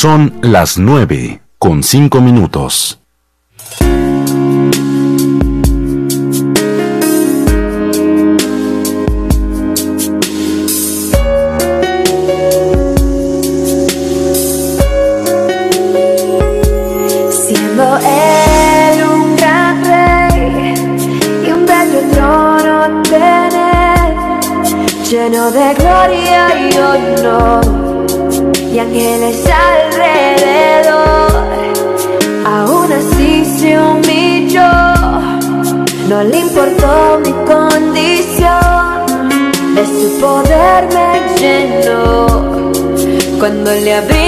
Son las 9 con 5 minutos. Cuando le abrí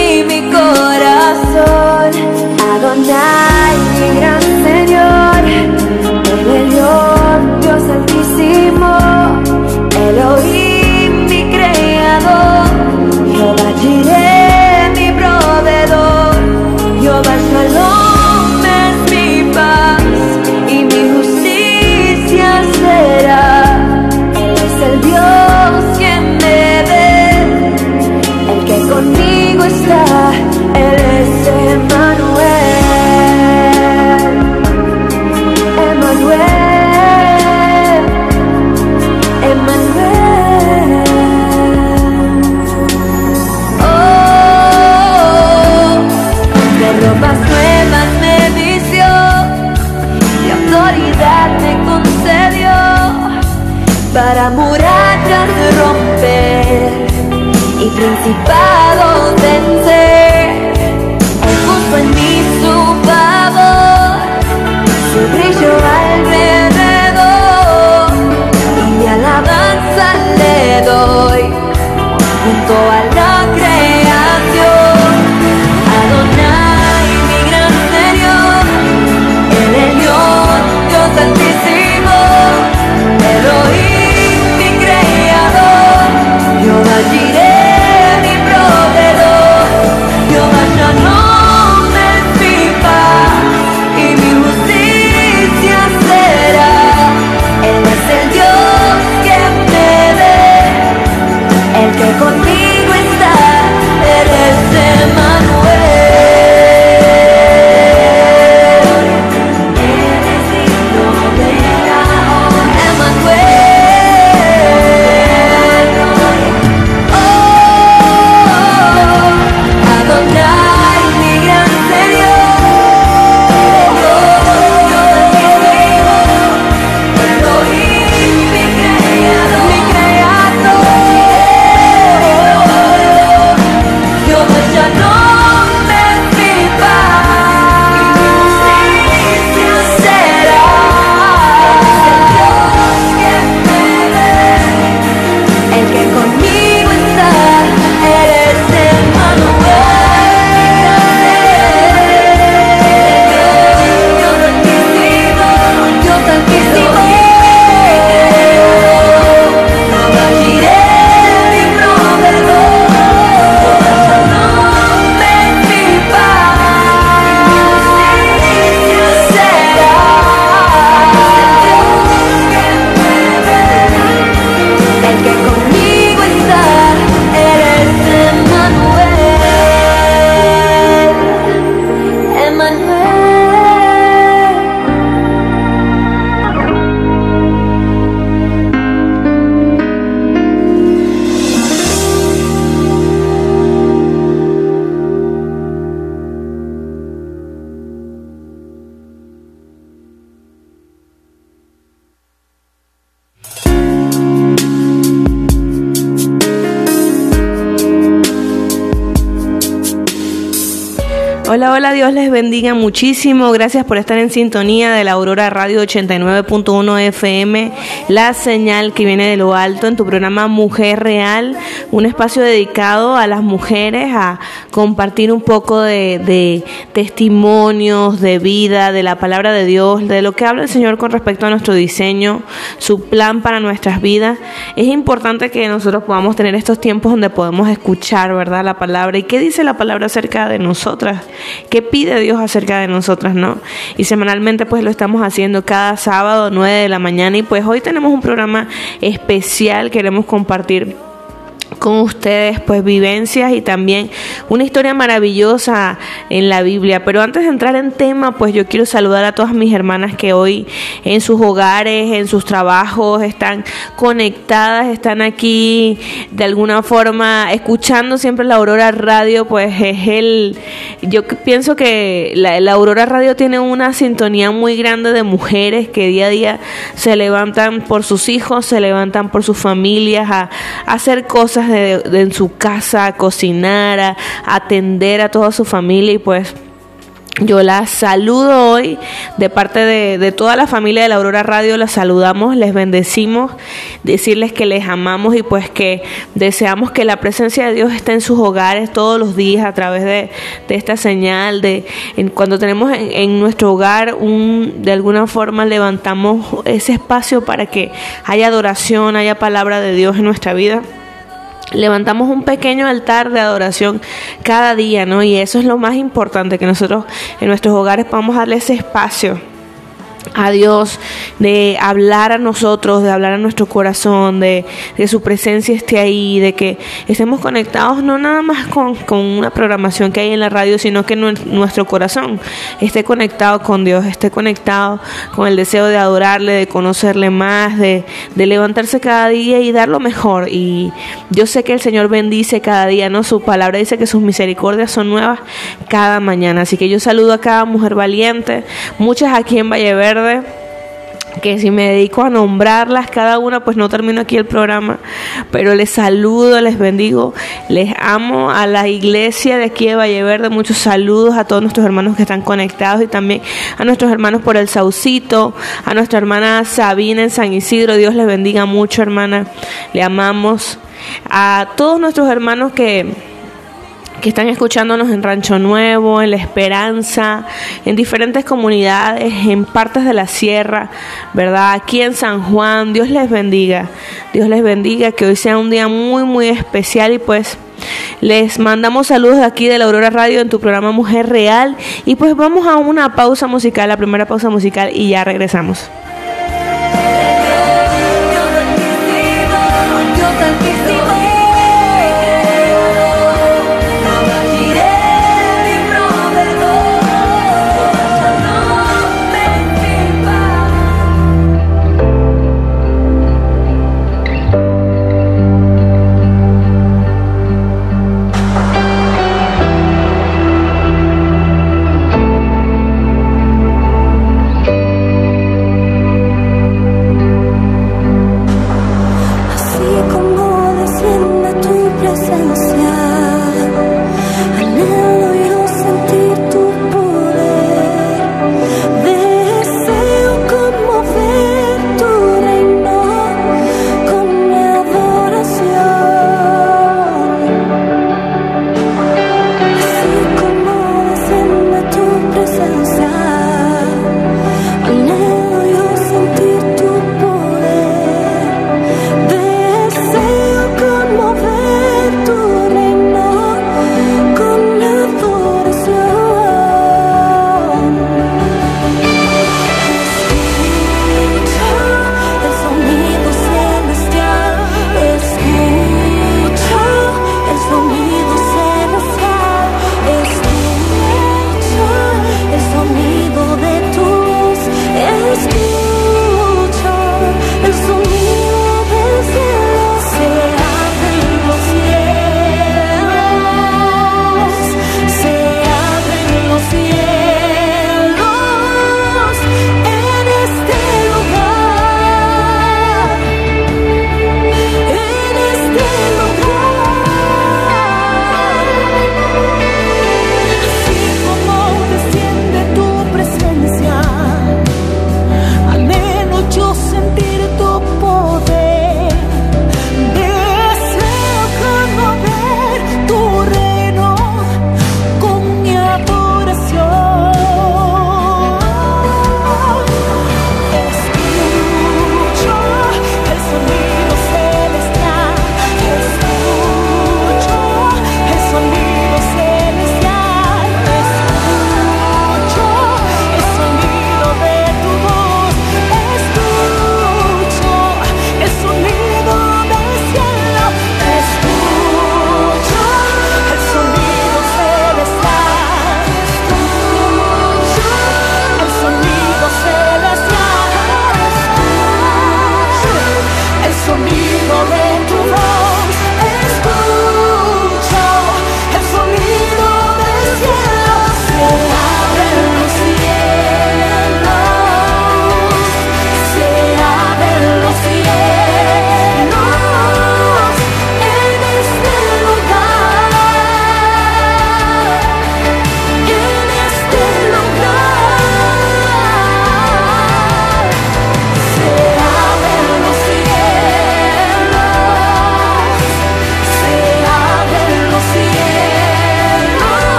bendiga muchísimo. Gracias por estar en sintonía de la Aurora Radio 89.1 FM, la señal que viene de lo alto en tu programa Mujer Real, un espacio dedicado a las mujeres a compartir un poco de, testimonios, de vida, de la palabra de Dios, de lo que habla el Señor con respecto a nuestro diseño, su plan para nuestras vidas. Es importante que nosotros podamos tener estos tiempos donde podemos escuchar, ¿verdad? La palabra. ¿Y qué dice la palabra acerca de nosotras? qué pide Dios acerca de nosotras, ¿no? Y semanalmente pues lo estamos haciendo cada sábado 9 de la mañana y pues hoy tenemos un programa especial, queremos compartir con ustedes pues vivencias y también una historia maravillosa en la Biblia. Pero antes de entrar en tema, pues yo quiero saludar a todas mis hermanas que hoy en sus hogares, en sus trabajos están conectadas, están aquí de alguna forma escuchando siempre la Aurora Radio, pues es el yo pienso que la, Aurora Radio tiene una sintonía muy grande de mujeres que día a día se levantan por sus hijos, se levantan por sus familias a hacer cosas en su casa, a cocinar, a, atender a toda su familia y pues yo la saludo hoy de parte de, de, toda la familia de la Aurora Radio, la saludamos, les bendecimos, decirles que les amamos y pues que deseamos que la presencia de Dios esté en sus hogares todos los días a través de, de esta señal, de en, cuando tenemos en, en, nuestro hogar un, de alguna forma levantamos ese espacio para que haya adoración, haya palabra de Dios en nuestra vida levantamos un pequeño altar de adoración cada día, ¿no? Y eso es lo más importante, que nosotros en nuestros hogares podamos darle ese espacio a Dios, de hablar a nosotros, de hablar a nuestro corazón, de, de, su presencia esté ahí, de que estemos conectados no nada más con, con, una programación que hay en la radio, sino que nuestro corazón esté conectado con Dios, esté conectado con el deseo de adorarle, de conocerle más, de, de levantarse cada día y dar lo mejor. Y yo sé que el Señor bendice cada día, ¿no? Su palabra dice que sus misericordias son nuevas cada mañana. Así que yo saludo a cada mujer valiente, muchas aquí en Valle Que si me dedico a nombrarlas cada una, pues no termino aquí el programa, pero les saludo, les bendigo, les amo a la iglesia de aquí de Valle Verde, muchos saludos a todos nuestros hermanos que están conectados y también a nuestros hermanos por el Saucito, a nuestra hermana Sabina en San Isidro, Dios les bendiga mucho hermana, le amamos, a todos nuestros hermanos que que están escuchándonos en Rancho Nuevo, en La Esperanza, en diferentes comunidades, en partes de la sierra, ¿verdad? Aquí en San Juan, Dios les bendiga, Dios les bendiga, que hoy sea un día muy, muy especial y pues... Les mandamos saludos de aquí de la Aurora Radio en tu programa Mujer Real y pues vamos a una pausa musical, la primera pausa musical y ya regresamos.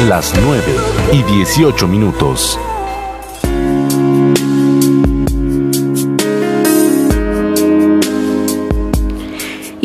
Las 9 y 18 minutos.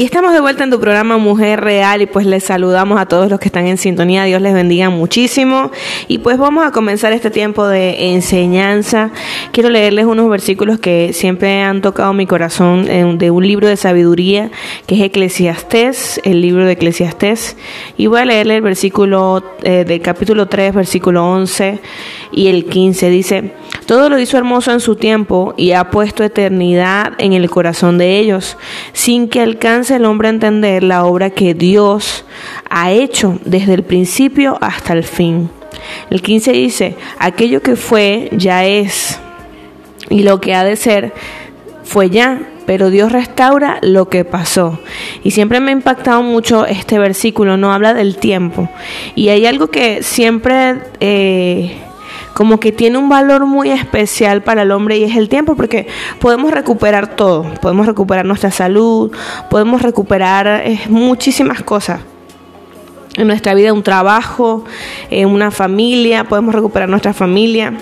Y estamos de vuelta en tu programa Mujer Real y pues les saludamos a todos los que están en sintonía. Dios les bendiga muchísimo. Y pues vamos a comenzar este tiempo de enseñanza. Quiero leerles unos versículos que siempre han tocado mi corazón de un libro de sabiduría que es Eclesiastés, el libro de Eclesiastés. Y voy a leerle el versículo eh, del capítulo 3, versículo 11 y el 15. Dice, todo lo hizo hermoso en su tiempo y ha puesto eternidad en el corazón de ellos, sin que alcance el hombre a entender la obra que Dios ha hecho desde el principio hasta el fin. El 15 dice, aquello que fue ya es, y lo que ha de ser fue ya, pero Dios restaura lo que pasó. Y siempre me ha impactado mucho este versículo, no habla del tiempo. Y hay algo que siempre... Eh, como que tiene un valor muy especial para el hombre y es el tiempo porque podemos recuperar todo, podemos recuperar nuestra salud, podemos recuperar eh, muchísimas cosas en nuestra vida, un trabajo, una familia, podemos recuperar nuestra familia.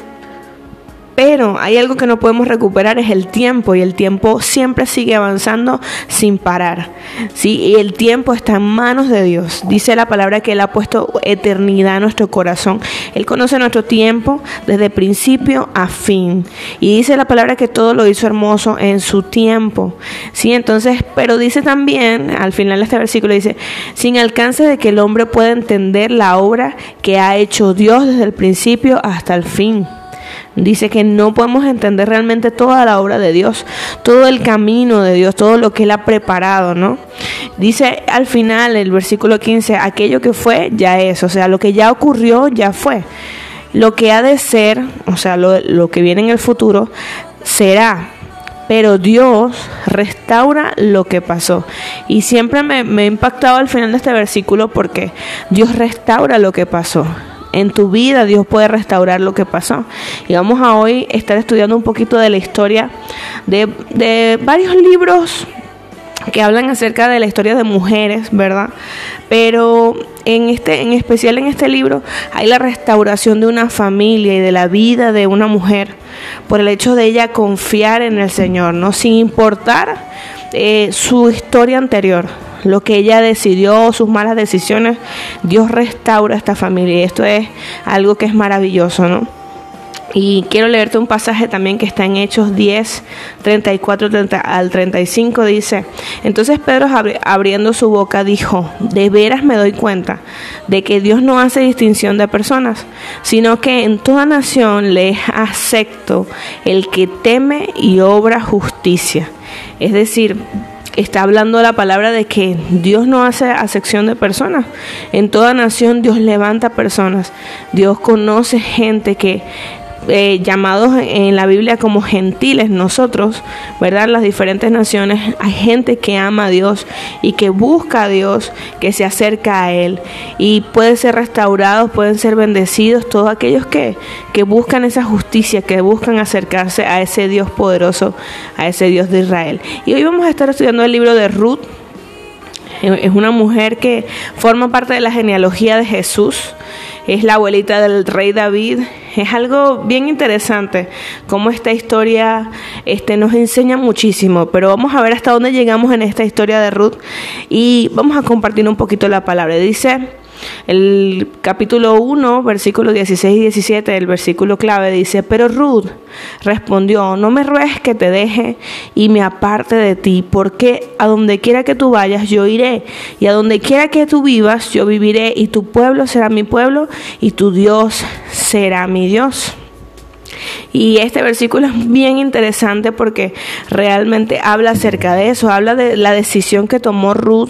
Pero hay algo que no podemos recuperar, es el tiempo, y el tiempo siempre sigue avanzando sin parar. ¿sí? Y el tiempo está en manos de Dios. Dice la palabra que Él ha puesto eternidad en nuestro corazón. Él conoce nuestro tiempo desde principio a fin. Y dice la palabra que todo lo hizo hermoso en su tiempo. ¿sí? Entonces, pero dice también, al final de este versículo, dice, sin alcance de que el hombre pueda entender la obra que ha hecho Dios desde el principio hasta el fin. Dice que no podemos entender realmente toda la obra de Dios, todo el camino de Dios, todo lo que Él ha preparado, ¿no? Dice al final el versículo 15, aquello que fue ya es, o sea, lo que ya ocurrió ya fue. Lo que ha de ser, o sea, lo, que viene en el futuro, será. Pero Dios restaura lo que pasó. Y siempre me, me ha impactado al final de este versículo porque Dios restaura lo que pasó en tu vida Dios puede restaurar lo que pasó. Y vamos a hoy estar estudiando un poquito de la historia de, de varios libros que hablan acerca de la historia de mujeres, ¿verdad? Pero en este en especial en este libro hay la restauración de una familia y de la vida de una mujer por el hecho de ella confiar en el Señor, no sin importar eh, su historia anterior lo que ella decidió, sus malas decisiones, Dios restaura esta familia y esto es algo que es maravilloso, ¿no? Y quiero leerte un pasaje también que está en Hechos 10, 34 al 35. Dice, entonces Pedro abriendo su boca dijo, de veras me doy cuenta de que Dios no hace distinción de personas, sino que en toda nación le acepto el que teme y obra justicia. Es decir, está hablando la palabra de que Dios no hace acepción de personas. En toda nación Dios levanta personas. Dios conoce gente que eh, llamados en la Biblia como gentiles nosotros, ¿verdad? Las diferentes naciones, hay gente que ama a Dios y que busca a Dios, que se acerca a Él y pueden ser restaurados, pueden ser bendecidos, todos aquellos que, que buscan esa justicia, que buscan acercarse a ese Dios poderoso, a ese Dios de Israel. Y hoy vamos a estar estudiando el libro de Ruth. Es una mujer que forma parte de la genealogía de Jesús es la abuelita del rey David. Es algo bien interesante cómo esta historia este, nos enseña muchísimo, pero vamos a ver hasta dónde llegamos en esta historia de Ruth y vamos a compartir un poquito la palabra. Dice el capítulo 1, versículos 16 y 17, el versículo clave dice, pero Ruth respondió, no me ruegues que te deje y me aparte de ti, porque a donde quiera que tú vayas yo iré, y a donde quiera que tú vivas yo viviré, y tu pueblo será mi pueblo, y tu Dios será mi Dios. Y este versículo es bien interesante porque realmente habla acerca de eso, habla de la decisión que tomó Ruth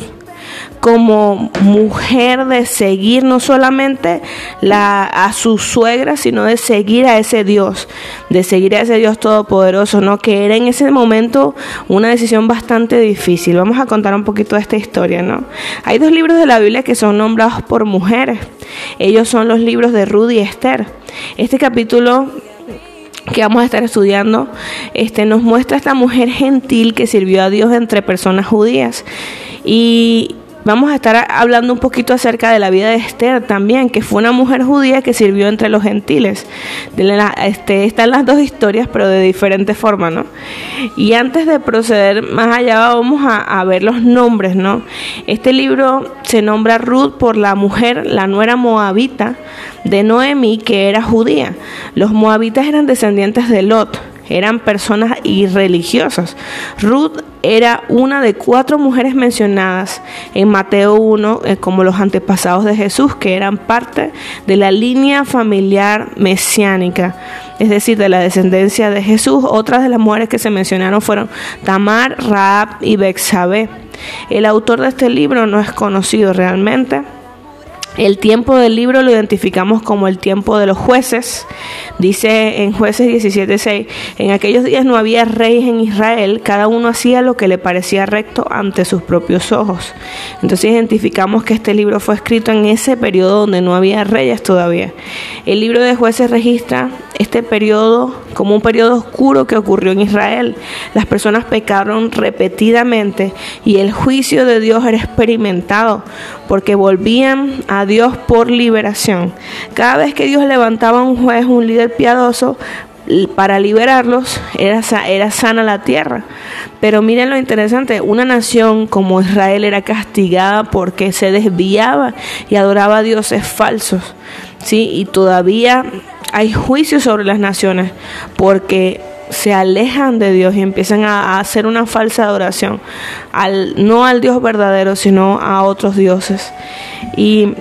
como mujer de seguir no solamente la, a su suegra, sino de seguir a ese Dios, de seguir a ese Dios todopoderoso, ¿no? Que era en ese momento una decisión bastante difícil. Vamos a contar un poquito de esta historia, ¿no? Hay dos libros de la Biblia que son nombrados por mujeres. Ellos son los libros de Ruth y Esther. Este capítulo que vamos a estar estudiando, este nos muestra esta mujer gentil que sirvió a Dios entre personas judías. Y vamos a estar hablando un poquito acerca de la vida de Esther también, que fue una mujer judía que sirvió entre los gentiles. Este, están las dos historias, pero de diferente forma, ¿no? Y antes de proceder más allá, vamos a, ver los nombres, ¿no? Este libro se nombra Ruth por la mujer, la nuera moabita de Noemí, que era judía. Los moabitas eran descendientes de Lot eran personas irreligiosas. Ruth era una de cuatro mujeres mencionadas en Mateo 1 eh, como los antepasados de Jesús, que eran parte de la línea familiar mesiánica, es decir, de la descendencia de Jesús. Otras de las mujeres que se mencionaron fueron Tamar, Raab y Bexabé. El autor de este libro no es conocido realmente. El tiempo del libro lo identificamos como el tiempo de los jueces. Dice en jueces 17:6, en aquellos días no había reyes en Israel, cada uno hacía lo que le parecía recto ante sus propios ojos. Entonces identificamos que este libro fue escrito en ese periodo donde no había reyes todavía. El libro de jueces registra este periodo como un periodo oscuro que ocurrió en Israel. Las personas pecaron repetidamente y el juicio de Dios era experimentado porque volvían a Dios por liberación. Cada vez que Dios levantaba un juez, un líder piadoso, para liberarlos era, era sana la tierra. Pero miren lo interesante, una nación como Israel era castigada porque se desviaba y adoraba a dioses falsos. ¿sí? Y todavía hay juicios sobre las naciones porque se alejan de Dios y empiezan a, hacer una falsa adoración, al, no al Dios verdadero, sino a otros dioses. Y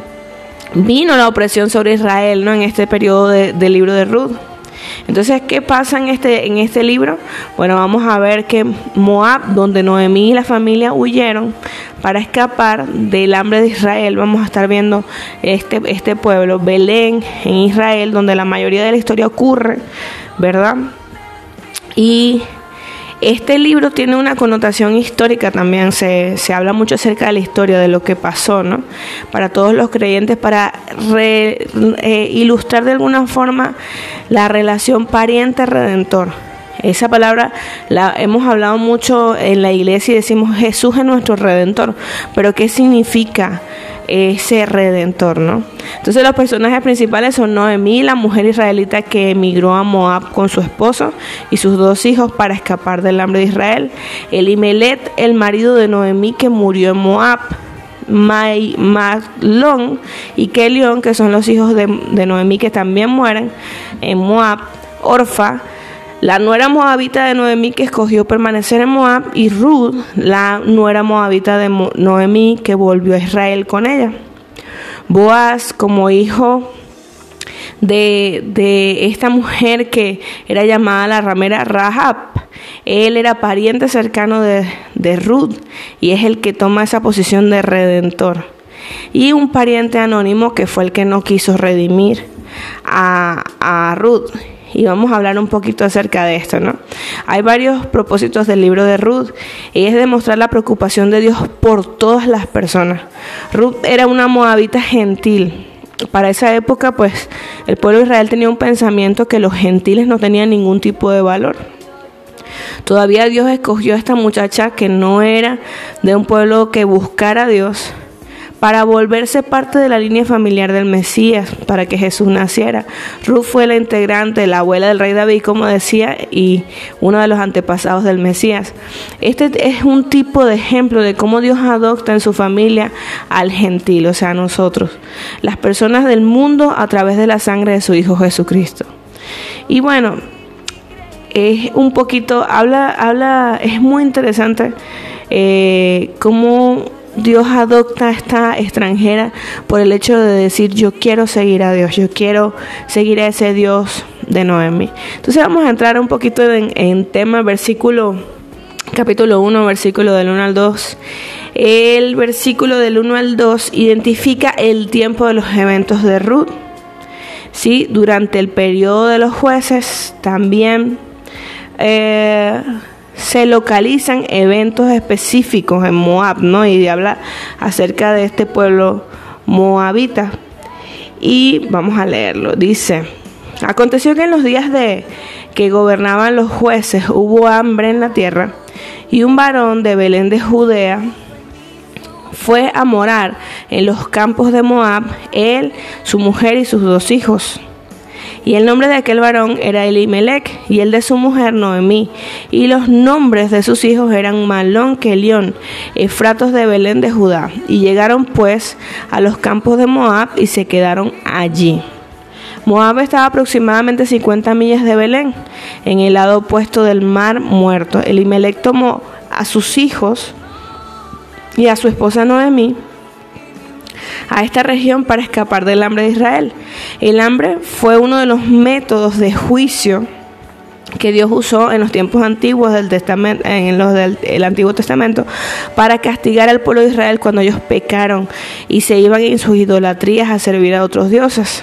vino la opresión sobre Israel ¿no? en este periodo de, del libro de Ruth. Entonces, ¿qué pasa en este, en este libro? Bueno, vamos a ver que Moab, donde Noemí y la familia huyeron para escapar del hambre de Israel, vamos a estar viendo este, este pueblo, Belén, en Israel, donde la mayoría de la historia ocurre, ¿verdad? Y este libro tiene una connotación histórica también, se, se, habla mucho acerca de la historia, de lo que pasó, ¿no? Para todos los creyentes, para re, eh, ilustrar de alguna forma la relación pariente-redentor. Esa palabra la hemos hablado mucho en la iglesia y decimos Jesús es nuestro redentor, pero ¿qué significa? Ese redentor, ¿no? Entonces los personajes principales son Noemí, la mujer israelita que emigró a Moab con su esposo y sus dos hijos para escapar del hambre de Israel, Elimelet, el marido de Noemí que murió en Moab, Mai, Maglón y Kelión, que son los hijos de, de Noemí que también mueren en Moab, Orfa, la nuera moabita de Noemí que escogió permanecer en Moab y Ruth, la nuera moabita de Noemí que volvió a Israel con ella. Boaz como hijo de, de esta mujer que era llamada la ramera Rahab. Él era pariente cercano de, de Ruth y es el que toma esa posición de redentor. Y un pariente anónimo que fue el que no quiso redimir a, a Ruth y vamos a hablar un poquito acerca de esto, ¿no? Hay varios propósitos del libro de Ruth y es demostrar la preocupación de Dios por todas las personas. Ruth era una moabita gentil. Para esa época, pues, el pueblo de Israel tenía un pensamiento que los gentiles no tenían ningún tipo de valor. Todavía Dios escogió a esta muchacha que no era de un pueblo que buscara a Dios, para volverse parte de la línea familiar del Mesías, para que Jesús naciera. Ruth fue la integrante, la abuela del rey David, como decía, y uno de los antepasados del Mesías. Este es un tipo de ejemplo de cómo Dios adopta en su familia al gentil, o sea, a nosotros, las personas del mundo a través de la sangre de su Hijo Jesucristo. Y bueno, es un poquito, habla, habla, es muy interesante eh, cómo Dios adopta a esta extranjera por el hecho de decir yo quiero seguir a Dios, yo quiero seguir a ese Dios de Noemi. Entonces vamos a entrar un poquito en, tema, versículo, capítulo 1, versículo del 1 al 2. El versículo del 1 al 2 identifica el tiempo de los eventos de Ruth. ¿sí? Durante el periodo de los jueces también eh, se localizan eventos específicos en Moab, ¿no? Y habla acerca de este pueblo moabita. Y vamos a leerlo. Dice, aconteció que en los días de que gobernaban los jueces hubo hambre en la tierra y un varón de Belén de Judea fue a morar en los campos de Moab, él, su mujer y sus dos hijos. Y el nombre de aquel varón era Elimelech, y el de su mujer Noemí. Y los nombres de sus hijos eran Malón, Kelión, Efratos de Belén de Judá. Y llegaron pues a los campos de Moab y se quedaron allí. Moab estaba aproximadamente 50 millas de Belén, en el lado opuesto del mar muerto. Elimelech tomó a sus hijos y a su esposa Noemí a esta región para escapar del hambre de Israel. El hambre fue uno de los métodos de juicio que Dios usó en los tiempos antiguos del testamento, en los del Antiguo Testamento, para castigar al pueblo de Israel cuando ellos pecaron y se iban en sus idolatrías a servir a otros dioses.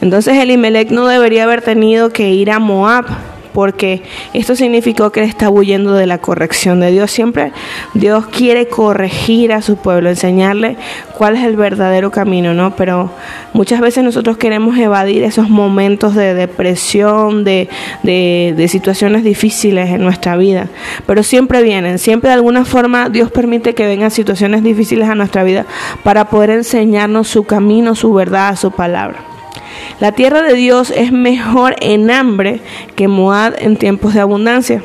Entonces Elimelech no debería haber tenido que ir a Moab porque esto significó que él estaba huyendo de la corrección de Dios. Siempre Dios quiere corregir a su pueblo, enseñarle cuál es el verdadero camino, ¿no? Pero muchas veces nosotros queremos evadir esos momentos de depresión, de, de situaciones difíciles en nuestra vida. Pero siempre vienen, siempre de alguna forma Dios permite que vengan situaciones difíciles a nuestra vida para poder enseñarnos su camino, su verdad, su palabra. La tierra de Dios es mejor en hambre que Moab en tiempos de abundancia.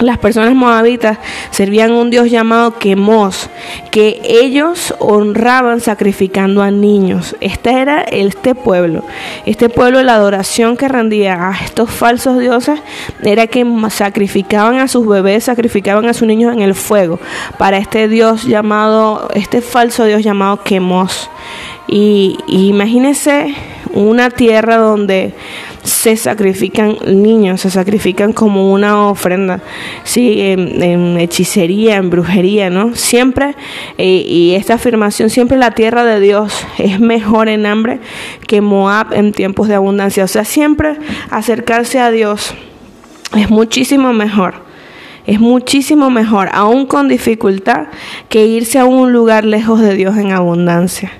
Las personas moabitas servían a un dios llamado Quemos, que ellos honraban sacrificando a niños. Este era este pueblo. Este pueblo, la adoración que rendía a estos falsos dioses era que sacrificaban a sus bebés, sacrificaban a sus niños en el fuego para este dios llamado, este falso dios llamado Quemos. Y, y una tierra donde se sacrifican niños, se sacrifican como una ofrenda, sí, en, hechicería, en brujería, ¿no? Siempre, eh, y esta afirmación, siempre la tierra de Dios es mejor en hambre que Moab en tiempos de abundancia. O sea, siempre acercarse a Dios es muchísimo mejor. Es muchísimo mejor, aún con dificultad, que irse a un lugar lejos de Dios en abundancia.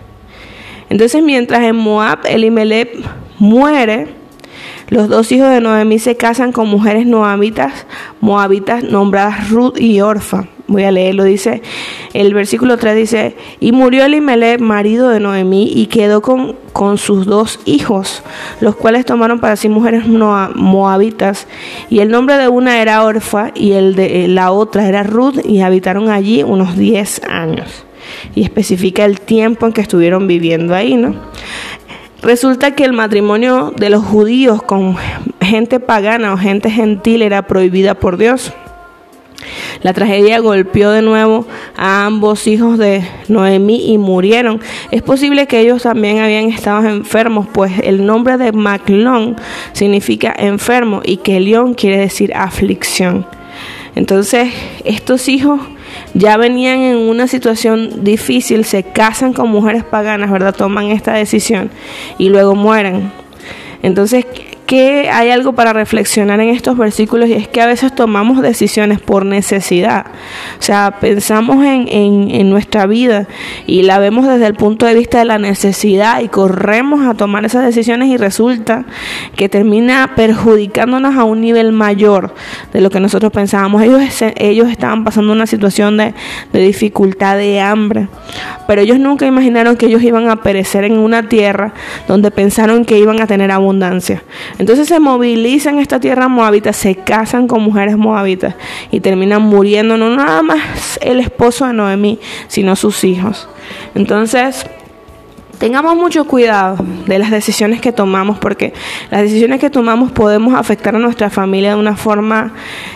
Entonces, mientras en Moab Elimelech muere, los dos hijos de Noemí se casan con mujeres moabitas, moabitas nombradas Ruth y Orfa. Voy a leerlo, dice, el versículo 3 dice, y murió Elimelech, marido de Noemí, y quedó con, con sus dos hijos, los cuales tomaron para sí mujeres moabitas, y el nombre de una era Orfa, y el de la otra era Ruth, y habitaron allí unos 10 años y especifica el tiempo en que estuvieron viviendo ahí, ¿no? Resulta que el matrimonio de los judíos con gente pagana o gente gentil era prohibida por Dios. La tragedia golpeó de nuevo a ambos hijos de Noemí y murieron. Es posible que ellos también habían estado enfermos, pues el nombre de Maclón significa enfermo y que León quiere decir aflicción. Entonces, estos hijos ya venían en una situación difícil, se casan con mujeres paganas, ¿verdad? Toman esta decisión y luego mueren. Entonces, que hay algo para reflexionar en estos versículos y es que a veces tomamos decisiones por necesidad. O sea, pensamos en, en, nuestra vida y la vemos desde el punto de vista de la necesidad y corremos a tomar esas decisiones y resulta que termina perjudicándonos a un nivel mayor de lo que nosotros pensábamos. Ellos, ellos estaban pasando una situación de, de dificultad, de hambre, pero ellos nunca imaginaron que ellos iban a perecer en una tierra donde pensaron que iban a tener abundancia. Entonces se movilizan esta tierra moabita, se casan con mujeres moabitas y terminan muriendo no nada más el esposo de Noemí, sino sus hijos. Entonces, tengamos mucho cuidado de las decisiones que tomamos, porque las decisiones que tomamos podemos afectar a nuestra familia de una forma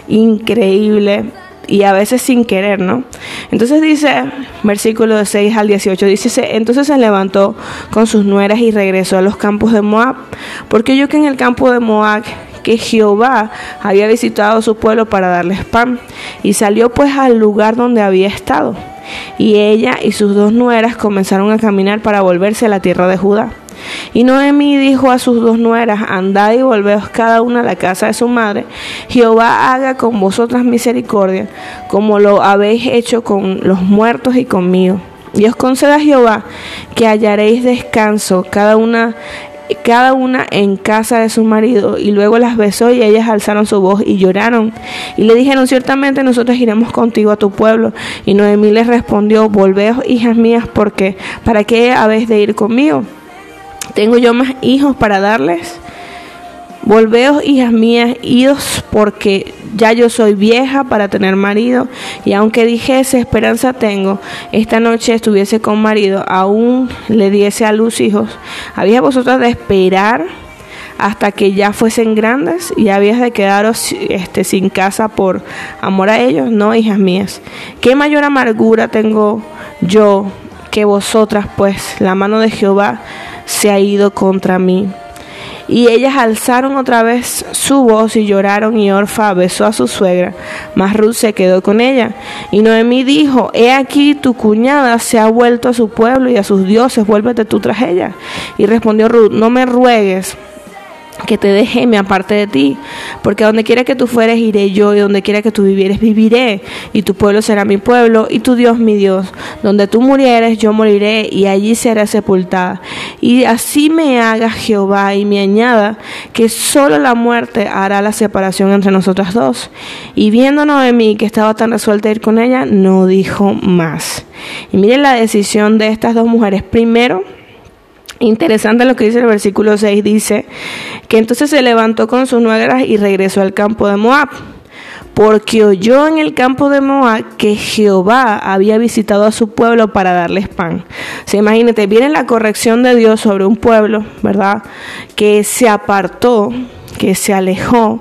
increíble y a veces sin querer, ¿no? Entonces dice, versículo de 6 al 18, dice, entonces se levantó con sus nueras y regresó a los campos de Moab, porque yo que en el campo de Moab que Jehová había visitado su pueblo para darles pan, y salió pues al lugar donde había estado. Y ella y sus dos nueras comenzaron a caminar para volverse a la tierra de Judá. Y Noemí dijo a sus dos nueras, andad y volveos cada una a la casa de su madre. Jehová haga con vosotras misericordia, como lo habéis hecho con los muertos y conmigo. Y os conceda Jehová que hallaréis descanso cada una cada una en casa de su marido, y luego las besó y ellas alzaron su voz y lloraron. Y le dijeron, ciertamente nosotros iremos contigo a tu pueblo. Y Noemí les respondió, volveos, hijas mías, porque ¿para qué habéis de ir conmigo? ¿Tengo yo más hijos para darles? Volveos, hijas mías, idos, porque ya yo soy vieja para tener marido, y aunque dijese esperanza tengo, esta noche estuviese con marido, aún le diese a luz hijos. ¿Había vosotras de esperar hasta que ya fuesen grandes y habías de quedaros este, sin casa por amor a ellos? No, hijas mías. ¿Qué mayor amargura tengo yo que vosotras, pues la mano de Jehová se ha ido contra mí? Y ellas alzaron otra vez su voz y lloraron y Orfa besó a su suegra, mas Ruth se quedó con ella. Y Noemí dijo, he aquí tu cuñada se ha vuelto a su pueblo y a sus dioses, vuélvete tú tras ella. Y respondió Ruth, no me ruegues que te deje me aparte de ti, porque donde quiera que tú fueres iré yo y donde quiera que tú vivieres viviré, y tu pueblo será mi pueblo y tu Dios mi Dios. Donde tú murieres yo moriré y allí será sepultada. Y así me haga Jehová y me añada que solo la muerte hará la separación entre nosotras dos. Y viendo Noemí que estaba tan resuelta a ir con ella, no dijo más. Y miren la decisión de estas dos mujeres. Primero, Interesante lo que dice el versículo 6, dice que entonces se levantó con sus nuegras y regresó al campo de Moab, porque oyó en el campo de Moab que Jehová había visitado a su pueblo para darles pan. se imagínate, viene la corrección de Dios sobre un pueblo, ¿verdad? Que se apartó, que se alejó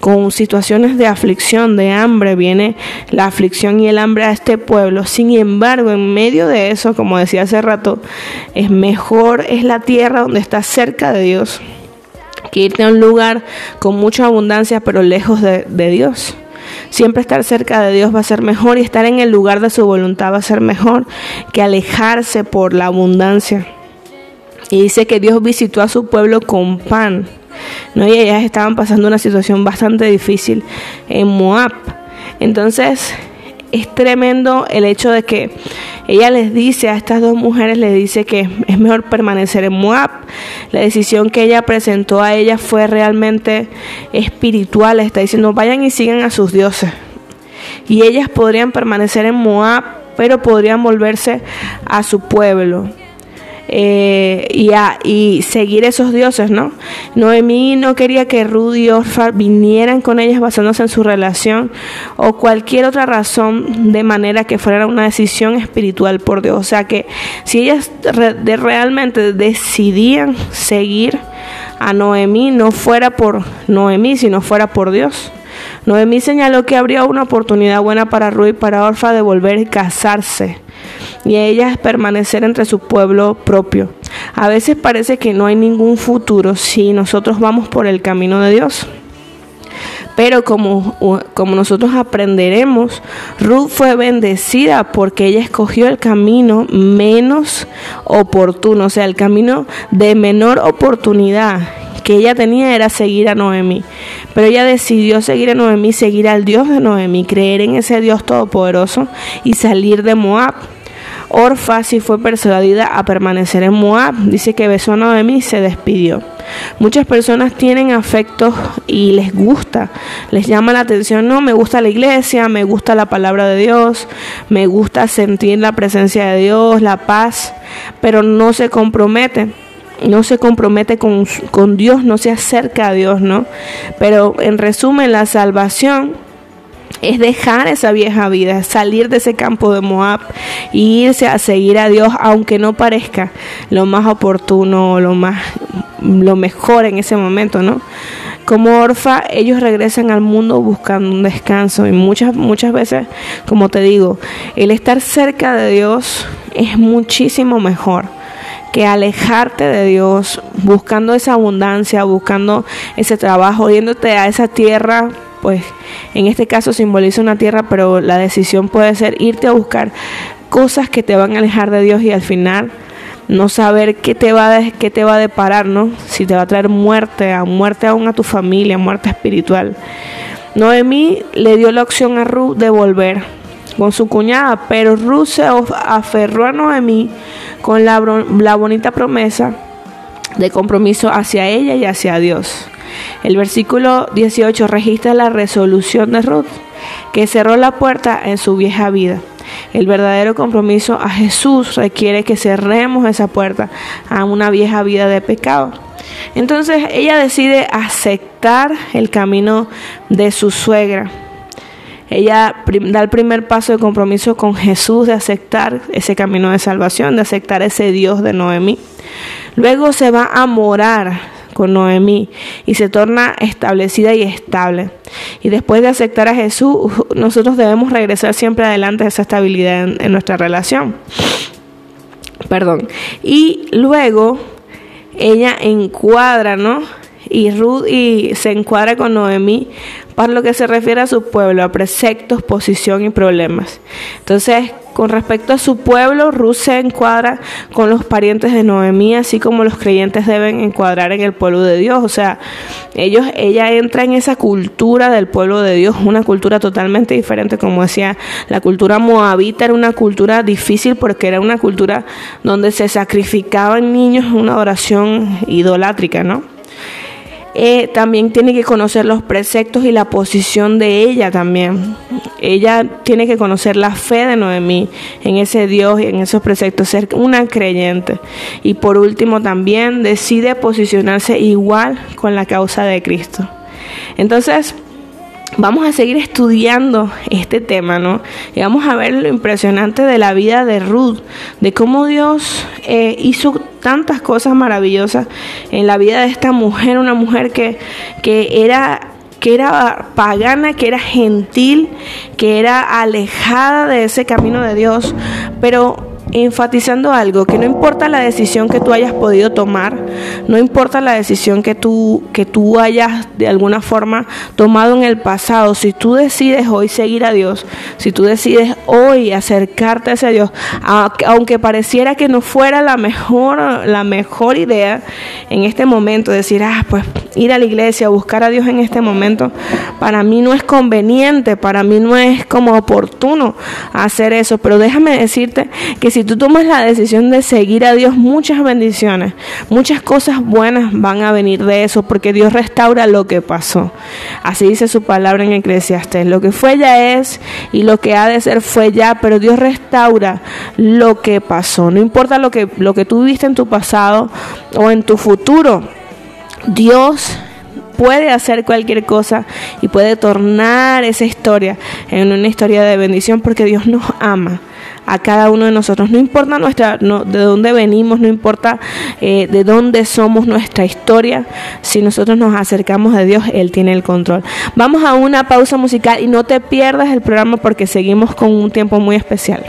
con situaciones de aflicción, de hambre, viene la aflicción y el hambre a este pueblo. Sin embargo, en medio de eso, como decía hace rato, es mejor, es la tierra donde está cerca de Dios, que irte a un lugar con mucha abundancia, pero lejos de, de Dios. Siempre estar cerca de Dios va a ser mejor y estar en el lugar de su voluntad va a ser mejor que alejarse por la abundancia. Y dice que Dios visitó a su pueblo con pan. ¿No? Y ellas estaban pasando una situación bastante difícil en Moab. Entonces, es tremendo el hecho de que ella les dice a estas dos mujeres, les dice que es mejor permanecer en Moab. La decisión que ella presentó a ella fue realmente espiritual. Está diciendo, vayan y sigan a sus dioses. Y ellas podrían permanecer en Moab, pero podrían volverse a su pueblo. Eh, y, a, y seguir esos dioses, ¿no? Noemí no quería que Ruth y Orfa vinieran con ellas basándose en su relación o cualquier otra razón de manera que fuera una decisión espiritual por Dios. O sea que si ellas realmente decidían seguir a Noemí, no fuera por Noemí, sino fuera por Dios. Noemí señaló que habría una oportunidad buena para Ruth y para Orfa de volver a casarse y ellas permanecer entre su pueblo propio. A veces parece que no hay ningún futuro si nosotros vamos por el camino de Dios. Pero como, como nosotros aprenderemos, Ruth fue bendecida porque ella escogió el camino menos oportuno, o sea, el camino de menor oportunidad que ella tenía era seguir a Noemí. Pero ella decidió seguir a Noemí, seguir al Dios de Noemí, creer en ese Dios todopoderoso y salir de Moab. Orfa sí fue persuadida a permanecer en Moab. Dice que besó a Noemí y se despidió. Muchas personas tienen afectos y les gusta, les llama la atención, no, me gusta la iglesia, me gusta la palabra de Dios, me gusta sentir la presencia de Dios, la paz, pero no se comprometen no se compromete con, con, Dios, no se acerca a Dios, ¿no? Pero en resumen, la salvación es dejar esa vieja vida, salir de ese campo de Moab e irse a seguir a Dios, aunque no parezca lo más oportuno, lo más lo mejor en ese momento, ¿no? Como orfa, ellos regresan al mundo buscando un descanso y muchas muchas veces, como te digo, el estar cerca de Dios es muchísimo mejor que alejarte de Dios, buscando esa abundancia, buscando ese trabajo, yéndote a esa tierra pues en este caso simboliza una tierra, pero la decisión puede ser irte a buscar cosas que te van a alejar de Dios y al final no saber qué te va a, qué te va a deparar, ¿no? Si te va a traer muerte, a muerte aún a tu familia, muerte espiritual. Noemí le dio la opción a Ruth de volver con su cuñada, pero Ruth se aferró a Noemí con la, la bonita promesa de compromiso hacia ella y hacia Dios. El versículo 18 registra la resolución de Ruth, que cerró la puerta en su vieja vida. El verdadero compromiso a Jesús requiere que cerremos esa puerta a una vieja vida de pecado. Entonces ella decide aceptar el camino de su suegra. Ella da el primer paso de compromiso con Jesús, de aceptar ese camino de salvación, de aceptar ese Dios de Noemí. Luego se va a morar con Noemí y se torna establecida y estable. Y después de aceptar a Jesús, nosotros debemos regresar siempre adelante a esa estabilidad en, en nuestra relación. Perdón. Y luego ella encuadra, ¿no? Y Ruth y se encuadra con Noemí para lo que se refiere a su pueblo, a preceptos, posición y problemas. Entonces, con respecto a su pueblo, Ruth se encuadra con los parientes de Noemí, así como los creyentes deben encuadrar en el pueblo de Dios. O sea, ellos, ella entra en esa cultura del pueblo de Dios, una cultura totalmente diferente, como decía, la cultura moabita era una cultura difícil porque era una cultura donde se sacrificaban niños en una oración idolátrica, ¿no? Eh, también tiene que conocer los preceptos y la posición de ella también. Ella tiene que conocer la fe de Noemí en ese Dios y en esos preceptos, ser una creyente. Y por último también decide posicionarse igual con la causa de Cristo. Entonces, vamos a seguir estudiando este tema, ¿no? Y vamos a ver lo impresionante de la vida de Ruth, de cómo Dios eh, hizo tantas cosas maravillosas en la vida de esta mujer, una mujer que, que era que era pagana, que era gentil, que era alejada de ese camino de Dios, pero enfatizando algo, que no importa la decisión que tú hayas podido tomar, no importa la decisión que tú, que tú hayas de alguna forma tomado en el pasado, si tú decides hoy seguir a Dios, si tú decides hoy acercarte a ese Dios, aunque pareciera que no fuera la mejor, la mejor idea en este momento, decir, ah, pues ir a la iglesia, buscar a Dios en este momento, para mí no es conveniente, para mí no es como oportuno hacer eso, pero déjame decirte que si tú tomas la decisión de seguir a Dios, muchas bendiciones, muchas cosas buenas van a venir de eso, porque Dios restaura lo que pasó. Así dice su palabra en Eclesiastes. Lo que fue ya es y lo que ha de ser fue ya, pero Dios restaura lo que pasó. No importa lo que, lo que tú viste en tu pasado o en tu futuro, Dios puede hacer cualquier cosa y puede tornar esa historia en una historia de bendición porque Dios nos ama a cada uno de nosotros. No importa nuestra, no, de dónde venimos, no importa eh, de dónde somos nuestra historia, si nosotros nos acercamos a Dios, Él tiene el control. Vamos a una pausa musical y no te pierdas el programa porque seguimos con un tiempo muy especial.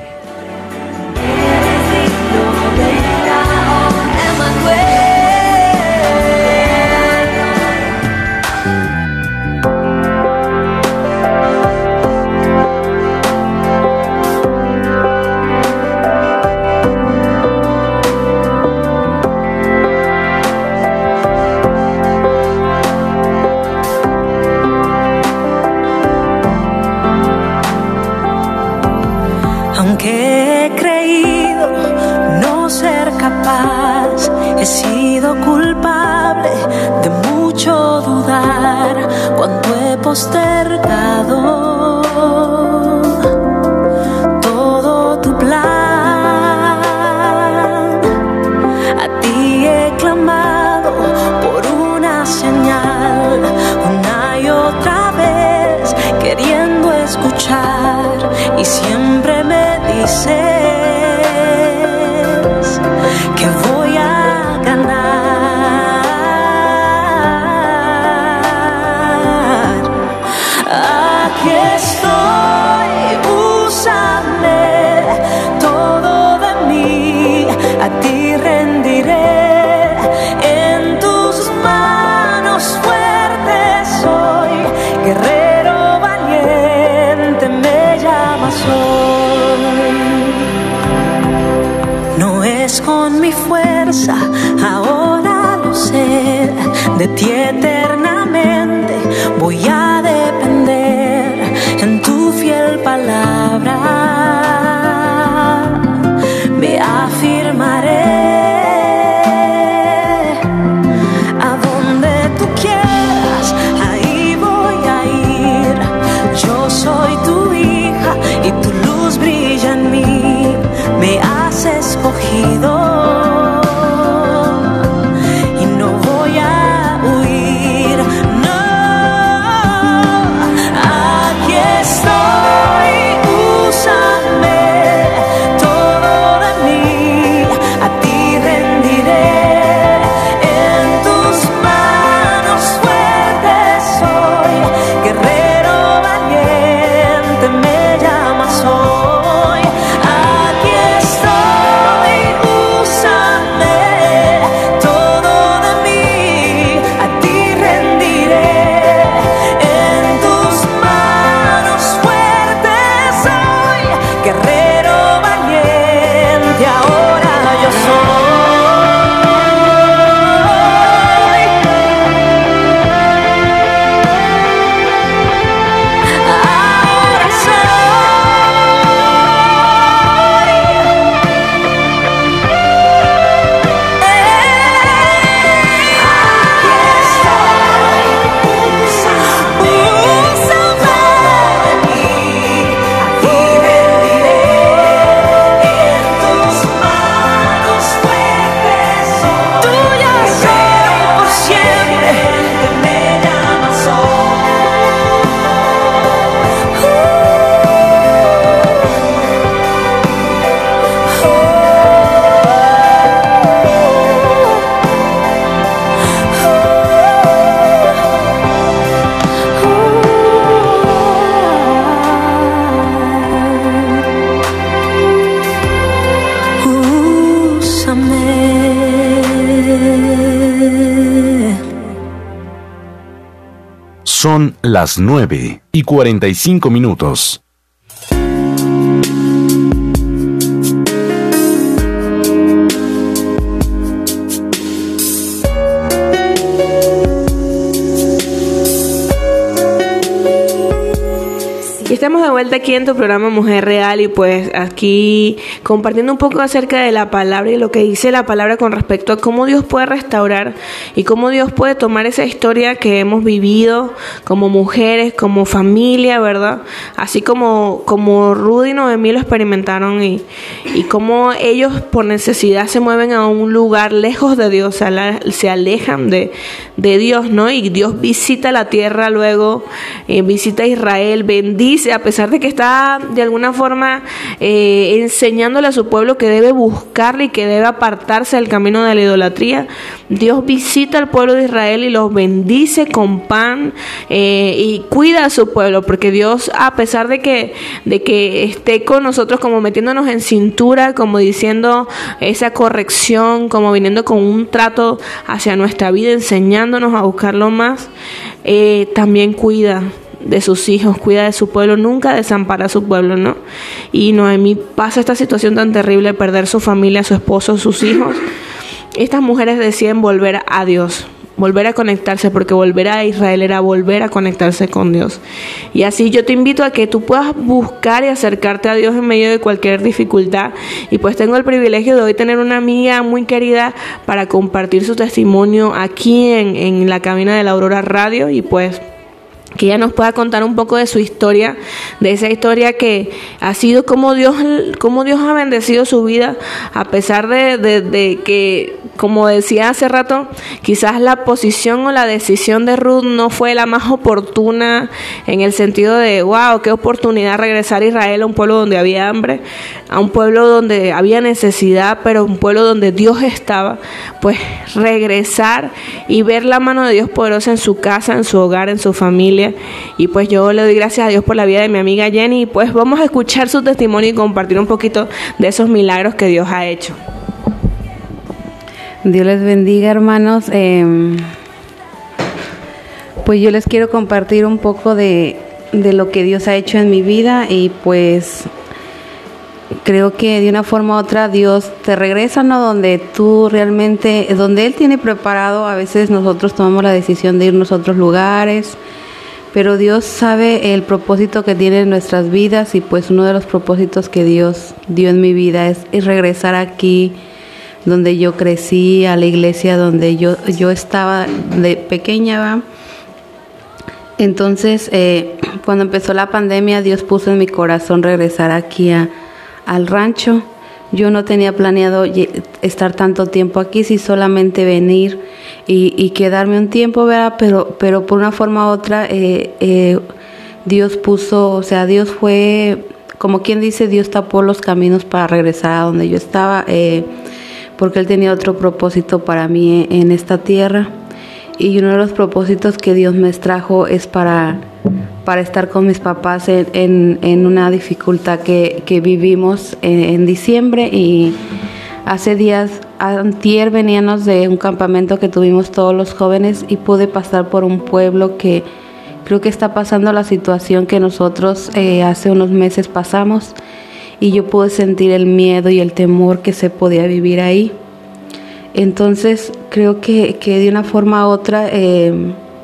Fuerza, ahora lo sé, de las 9 y 45 minutos. estamos de vuelta aquí en tu programa Mujer Real y pues aquí compartiendo un poco acerca de la palabra y lo que dice la palabra con respecto a cómo Dios puede restaurar y cómo Dios puede tomar esa historia que hemos vivido como mujeres, como familia, ¿verdad? Así como, como Rudy y Noemí lo experimentaron y, y cómo ellos por necesidad se mueven a un lugar lejos de Dios, se alejan de, de Dios, ¿no? Y Dios visita la tierra luego, eh, visita a Israel, bendice a pesar de que está de alguna forma eh, enseñándole a su pueblo que debe buscarle y que debe apartarse del camino de la idolatría, Dios visita al pueblo de Israel y los bendice con pan eh, y cuida a su pueblo, porque Dios, a pesar de que, de que esté con nosotros como metiéndonos en cintura, como diciendo esa corrección, como viniendo con un trato hacia nuestra vida, a buscarlo más, eh, también cuida de sus hijos, cuida de su pueblo, nunca desampara a su pueblo, ¿no? Y Noemí pasa esta situación tan terrible, perder su familia, su esposo, sus hijos. Estas mujeres deciden volver a Dios, volver a conectarse, porque volver a Israel era volver a conectarse con Dios. Y así yo te invito a que tú puedas buscar y acercarte a Dios en medio de cualquier dificultad. Y pues tengo el privilegio de hoy tener una amiga muy querida para compartir su testimonio aquí en, en la cabina de la Aurora Radio. Y pues que ella nos pueda contar un poco de su historia, de esa historia que ha sido como Dios, como Dios ha bendecido su vida, a pesar de, de, que, como decía hace rato, quizás la posición o la decisión de Ruth no fue la más oportuna en el sentido de, wow, qué oportunidad regresar a Israel, a un pueblo donde había hambre, a un pueblo donde había necesidad, pero un pueblo donde Dios estaba, pues regresar y ver la mano de Dios poderosa en su casa, en su hogar, en su familia y pues yo le doy gracias a Dios por la vida de mi amiga Jenny. Y pues vamos a escuchar su testimonio y compartir un poquito de esos milagros que Dios ha hecho. Dios les bendiga, hermanos. Em, pues yo les quiero compartir un poco de, de lo que Dios ha hecho en mi vida y pues creo que de una forma u otra Dios te regresa, ¿no? Donde tú realmente, donde Él tiene preparado, a veces nosotros tomamos la decisión de irnos a otros lugares, pero Dios sabe el propósito que tiene en nuestras vidas y pues uno de los propósitos que Dios dio en mi vida es, regresar aquí donde yo crecí, a la iglesia donde yo, yo estaba de pequeña. Entonces, eh, cuando empezó la pandemia, Dios puso en mi corazón regresar aquí al rancho. Yo no tenía planeado estar tanto tiempo aquí, si solamente venir y, quedarme un tiempo, ¿verdad? Pero, pero por una forma u otra, eh, eh, Dios puso, o sea, Dios fue, como quien dice, Dios tapó los caminos para regresar a donde yo estaba, eh, porque Él tenía otro propósito para mí en esta tierra. Y uno de los propósitos que Dios me trajo es para, para estar con mis papás en, en, una dificultad que, que vivimos en, en diciembre y hace días antier veníamos de un campamento que tuvimos todos los jóvenes y pude pasar por un pueblo que creo que está pasando la situación que nosotros eh, hace unos meses pasamos y yo pude sentir el miedo y el temor que se podía vivir ahí. Entonces creo que, de una forma u otra eh,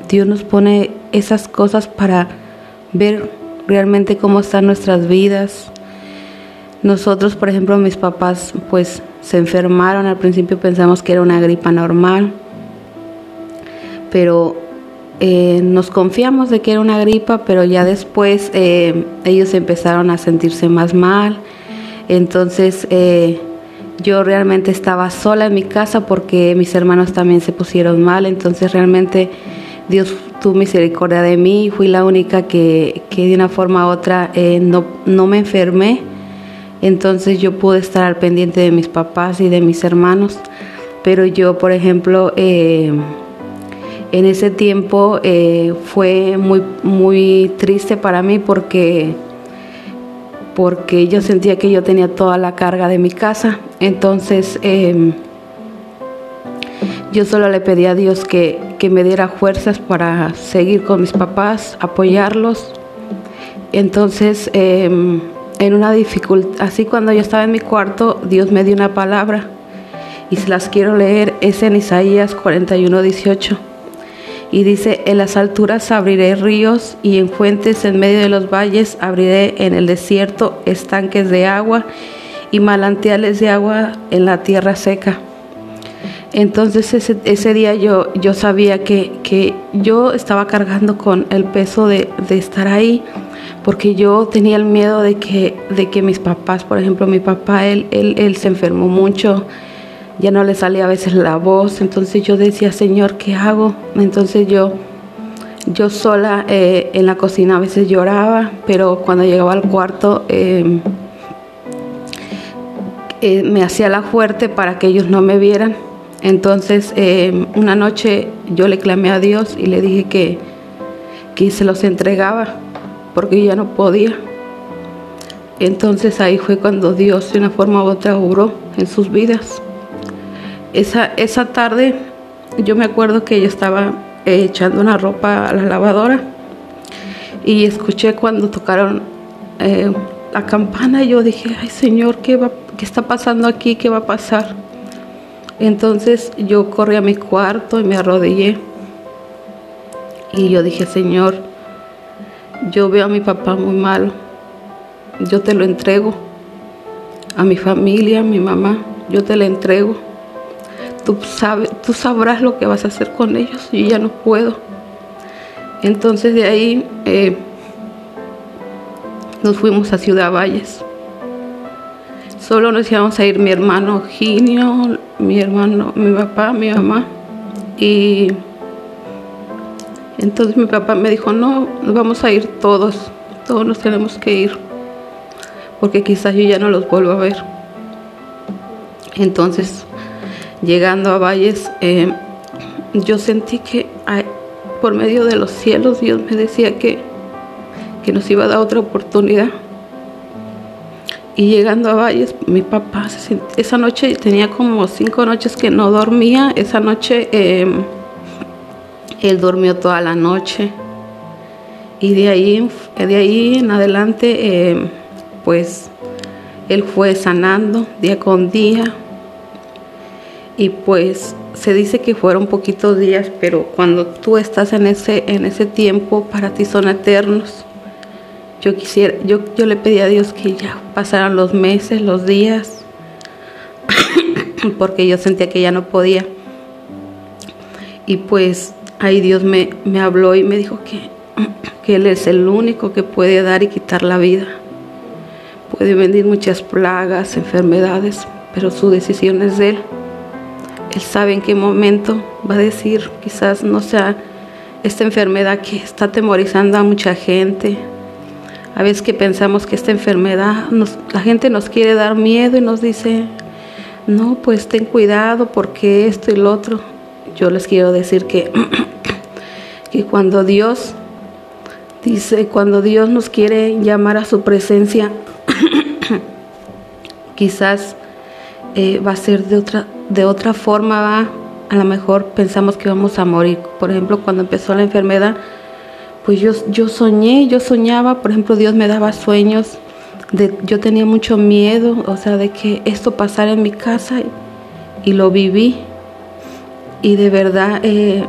Dios nos pone esas cosas para ver realmente cómo están nuestras vidas. Nosotros, por ejemplo, mis papás, pues se enfermaron. Al principio pensamos que era una gripa normal, pero eh, nos confiamos de que era una gripa, pero ya después eh, ellos empezaron a sentirse más mal. Entonces eh, yo realmente estaba sola en mi casa porque mis hermanos también se pusieron mal. Entonces realmente Dios tuvo misericordia de mí. Fui la única que, que de una forma u otra no, no me enfermé entonces yo pude estar al pendiente de mis papás y de mis hermanos, pero yo, por ejemplo, eh, en ese tiempo eh, fue muy, muy triste para mí porque, porque yo sentía que yo tenía toda la carga de mi casa. Entonces em, yo solo le pedí a Dios que, que me diera fuerzas para seguir con mis papás, apoyarlos. Entonces, em, en una dificultad, así cuando yo estaba en mi cuarto, Dios me dio una palabra y se las quiero leer, es en Isaías 41, 18. Y dice, en las alturas abriré ríos y en fuentes en medio de los valles abriré en el desierto estanques de agua y manantiales de agua en la tierra seca. Entonces ese, ese día yo, yo sabía que, que, yo estaba cargando con el peso de, de, estar ahí, porque yo tenía el miedo de que, de que mis papás, por ejemplo, mi papá, él, él, él se enfermó mucho, ya no le salía a veces la voz, entonces yo decía, Señor, ¿qué hago? Entonces yo, yo sola eh, en la cocina a veces lloraba, pero cuando llegaba al cuarto eh, eh, me hacía la fuerte para que ellos no me vieran. Entonces una noche yo le clamé a Dios y le dije que, que se los entregaba porque ya no podía. Entonces ahí fue cuando Dios de una forma u otra obró en sus vidas. Esa, esa tarde yo me acuerdo que yo estaba eh, echando una ropa a la lavadora y escuché cuando tocaron eh, la campana y yo dije, ay Señor, ¿qué, ¿qué está pasando aquí? ¿Qué va a pasar? Entonces yo corrí a mi cuarto y me arrodillé. Y yo dije, Señor, yo veo a mi papá muy malo, yo te lo entrego, a mi familia, a mi mamá, yo te lo entrego. Tú, sabes, tú sabrás lo que vas a hacer con ellos. Y ya no puedo. Entonces de ahí eh, nos fuimos a Ciudad Valles. Solo nos íbamos a ir mi hermano Ginio, mi hermano, mi papá, mi mamá. Y entonces mi papá me dijo, no, nos vamos a ir todos, todos nos tenemos que ir, porque quizás yo ya no los vuelvo a ver. Entonces llegando a Valles, eh, yo sentí que por medio de los cielos Dios me decía que, que nos iba a dar otra oportunidad. Y llegando a Valles, mi papá, esa noche tenía como cinco noches que no dormía. Esa noche eh, él durmió toda la noche. Y de ahí, de ahí en adelante, eh, pues él fue sanando día con día y pues se dice que fueron poquitos días, pero cuando tú estás en ese, en ese tiempo, para ti son eternos. Yo quisiera, yo, yo le pedí a Dios que ya pasaran los meses, los días, porque yo sentía que ya no podía. Y pues ahí Dios me, me habló y me dijo que, que Él es el único que puede dar y quitar la vida. Puede venir muchas plagas, enfermedades, pero su decisión es de Él. Él sabe en qué momento va a decir, quizás no sea esta enfermedad que está atemorizando a mucha gente. A veces que pensamos que esta enfermedad, la gente nos quiere dar miedo y nos dice, no, pues ten cuidado porque esto y lo otro. Yo les quiero decir que, que cuando Dios dice, cuando Dios nos quiere llamar a su presencia, quizás eh, va a ser de otra de otra forma va, a lo mejor pensamos que vamos a morir. Por ejemplo, cuando empezó la enfermedad, pues yo, yo soñé, yo soñaba, por ejemplo, Dios me daba sueños, de, yo tenía mucho miedo, o sea, de que esto pasara en mi casa y, lo viví. Y de verdad, eh,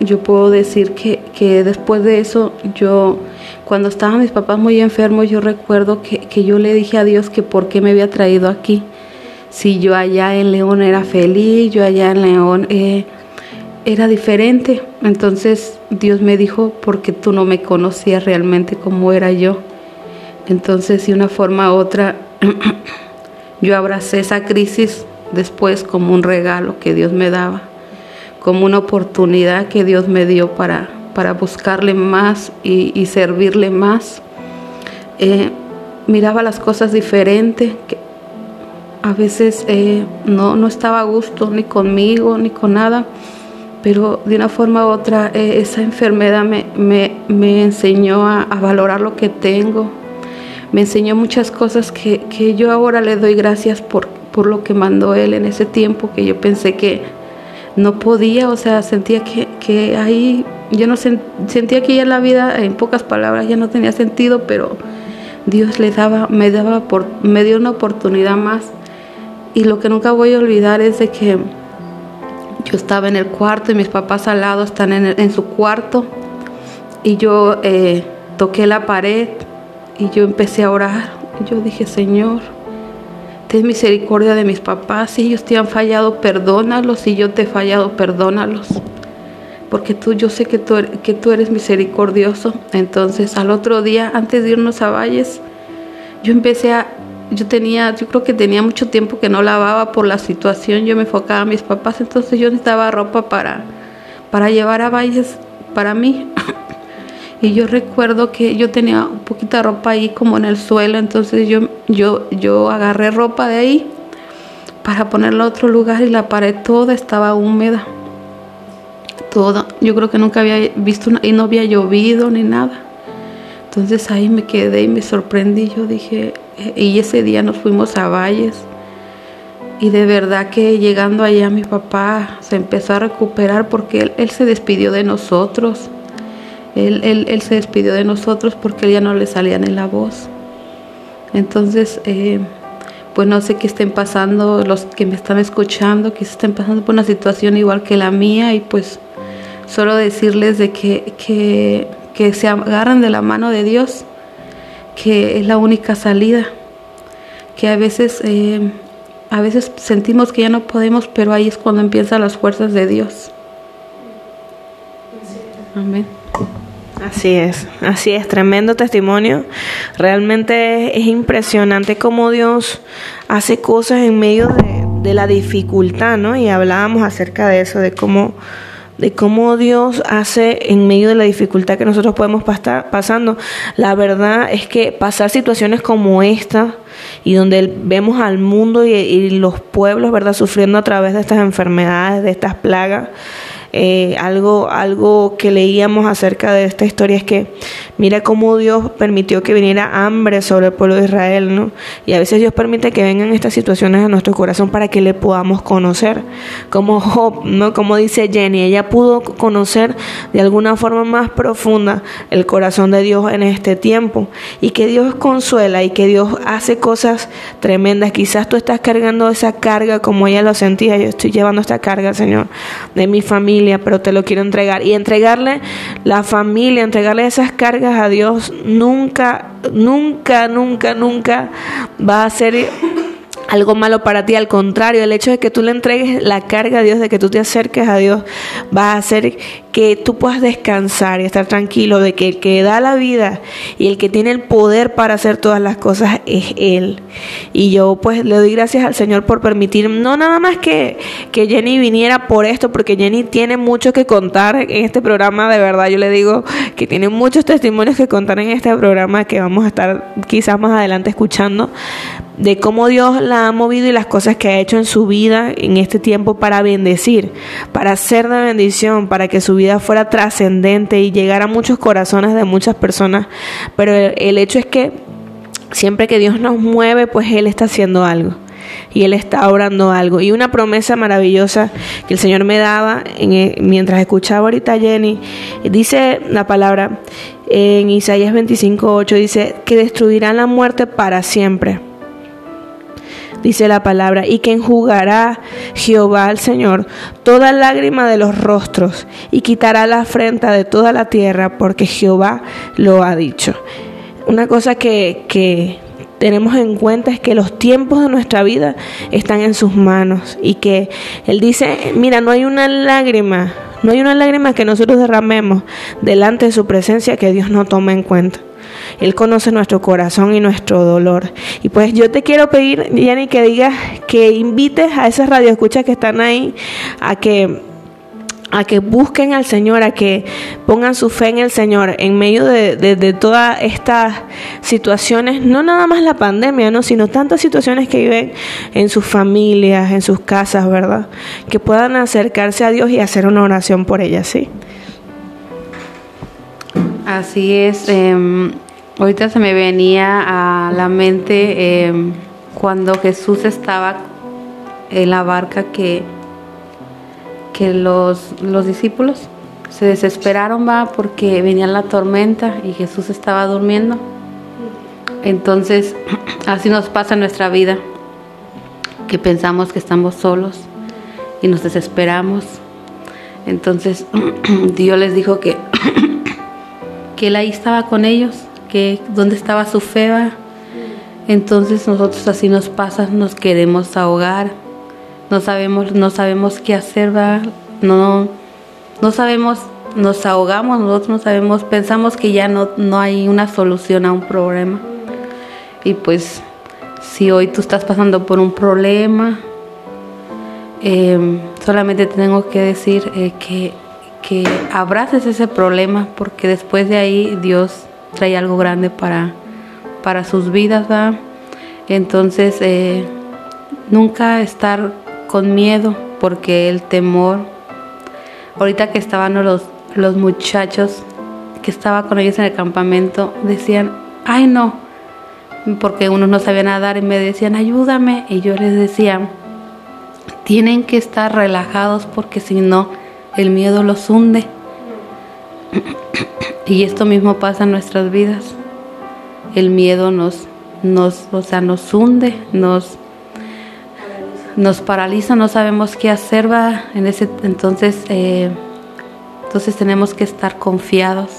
yo puedo decir que, que, después de eso, yo, cuando estaban mis papás muy enfermos, yo recuerdo que, que yo le dije a Dios que por qué me había traído aquí si yo allá en León era feliz, yo allá en León eh, era diferente. Entonces Dios me dijo, porque tú no me conocías realmente como era yo. Entonces, de una forma u otra, yo abracé esa crisis después como un regalo que Dios me daba, como una oportunidad que Dios me dio para, para buscarle más y, servirle más. Eh, miraba las cosas diferentes, a veces eh, no, no estaba a gusto ni conmigo ni con nada, pero de una forma u otra eh, esa enfermedad me, me, enseñó a, valorar lo que tengo, me enseñó muchas cosas que, que, yo ahora le doy gracias por, por lo que mandó él en ese tiempo que yo pensé que no podía, o sea, sentía que, que ahí yo no sentía que ya la vida, en pocas palabras, ya no tenía sentido, pero Dios le daba, me daba, por, me dio una oportunidad más. Y lo que nunca voy a olvidar es de que yo estaba en el cuarto y mis papás al lado están en, en su cuarto y yo eh, toqué la pared y yo empecé a orar. Yo dije, Señor, ten misericordia de mis papás. Si ellos te han fallado, perdónalos. Si yo te he fallado, perdónalos. Porque tú, yo sé que tú, que tú eres misericordioso. Entonces, al otro día, antes de irnos a Valles, yo empecé a, yo tenía, yo creo que tenía mucho tiempo que no lavaba por la situación. Yo me enfocaba a mis papás, entonces yo necesitaba ropa para, para llevar a Valles para mí. Y yo recuerdo que yo tenía un poquita ropa ahí como en el suelo, entonces yo, yo, yo agarré ropa de ahí para ponerla a otro lugar y la pared toda estaba húmeda. Toda. Yo creo que nunca había visto y no había llovido ni nada. Entonces ahí me quedé y me sorprendí. Yo dije, y ese día nos fuimos a Valles. Y de verdad que llegando allá mi papá se empezó a recuperar porque él, él se despidió de nosotros él, se despidió de nosotros porque él ya no le salía ni la voz. Entonces, eh, pues no sé qué estén pasando los que me están escuchando, que estén pasando por una situación igual que la mía y pues solo decirles de que, que, se agarran de la mano de Dios, que es la única salida, que a veces, eh, a veces sentimos que ya no podemos, pero ahí es cuando empiezan las fuerzas de Dios. Amén. Así es, así es, tremendo testimonio. Realmente es impresionante cómo Dios hace cosas en medio de, la dificultad, ¿no? Y hablábamos acerca de eso, de cómo, de cómo Dios hace en medio de la dificultad que nosotros podemos pasar, pasando. La verdad es que pasar situaciones como esta y donde vemos al mundo y, y los pueblos, ¿verdad?, sufriendo a través de estas enfermedades, de estas plagas eh, algo, algo que leíamos acerca de esta historia es que mira cómo Dios permitió que viniera hambre sobre el pueblo de Israel, ¿no? Y a veces Dios permite que vengan estas situaciones a nuestro corazón para que le podamos conocer. Como Job, ¿no? Como dice Jenny, ella pudo conocer de alguna forma más profunda el corazón de Dios en este tiempo. Y que Dios consuela y que Dios hace cosas tremendas. Quizás tú estás cargando esa carga como ella lo sentía. Yo estoy llevando esta carga, Señor, de mi familia pero te lo quiero entregar. Y entregarle la familia, entregarle esas cargas a Dios, nunca, nunca, nunca, nunca va a ser algo malo para ti. Al contrario, el hecho de que tú le entregues la carga a Dios, de que tú te acerques a Dios, va a hacer que tú puedas descansar y estar tranquilo de que el que da la vida y el que tiene el poder para hacer todas las cosas es Él. Y yo pues le doy gracias al Señor por permitir, no nada más que, que Jenny viniera por esto, porque Jenny tiene mucho que contar en este programa, de verdad yo le digo que tiene muchos testimonios que contar en este programa que vamos a estar quizás más adelante escuchando de cómo Dios la ha movido y las cosas que ha hecho en su vida en este tiempo para bendecir, para ser de bendición, para que su vida fuera trascendente y llegara a muchos corazones de muchas personas. Pero el, hecho es que siempre que Dios nos mueve, pues Él está haciendo algo y Él está orando algo. Y una promesa maravillosa que el Señor me daba en, mientras escuchaba ahorita a Jenny, dice la palabra en Isaías 25:8, dice que destruirán la muerte para siempre dice la palabra, y que enjugará Jehová al Señor toda lágrima de los rostros y quitará la afrenta de toda la tierra, porque Jehová lo ha dicho. Una cosa que, que tenemos en cuenta es que los tiempos de nuestra vida están en sus manos y que Él dice, mira, no hay una lágrima, no hay una lágrima que nosotros derramemos delante de su presencia que Dios no tome en cuenta. Él conoce nuestro corazón y nuestro dolor. Y pues yo te quiero pedir, Yanni, que digas, que invites a esas radioescuchas que están ahí a que a que busquen al Señor, a que pongan su fe en el Señor en medio de, todas estas situaciones, no nada más la pandemia, ¿no? sino tantas situaciones que viven en sus familias, en sus casas, ¿verdad? Que puedan acercarse a Dios y hacer una oración por ellas, ¿sí? Así es. Em, Ahorita se me venía a la mente em, cuando Jesús estaba en la barca que, que los, los discípulos se desesperaron, va, porque venía la tormenta y Jesús estaba durmiendo. Entonces, así nos pasa en nuestra vida, que pensamos que estamos solos y nos desesperamos. Entonces, Dios les dijo que, que Él ahí estaba con ellos, que donde estaba su fe. Entonces nosotros así nos pasa, nos queremos ahogar, no sabemos, no sabemos qué hacer, va, no, no sabemos, nos ahogamos, nosotros no sabemos, pensamos que ya no, no hay una solución a un problema. Y pues si hoy tú estás pasando por un problema, eh, solamente tengo que decir eh, que, que abraces ese problema porque después de ahí Dios trae algo grande para, para sus vidas, ¿va? Entonces, eh, nunca estar con miedo porque el temor, ahorita que estaban los, los muchachos que estaba con ellos en el campamento, decían, ay no, porque unos no sabían nadar y me decían, ayúdame, y yo les decía, tienen que estar relajados porque si no, el miedo los hunde. Y esto mismo pasa en nuestras vidas. El miedo nos, nos, o sea, nos hunde, nos, nos paraliza, no sabemos qué hacer, va. En ese, entonces, eh, entonces tenemos que estar confiados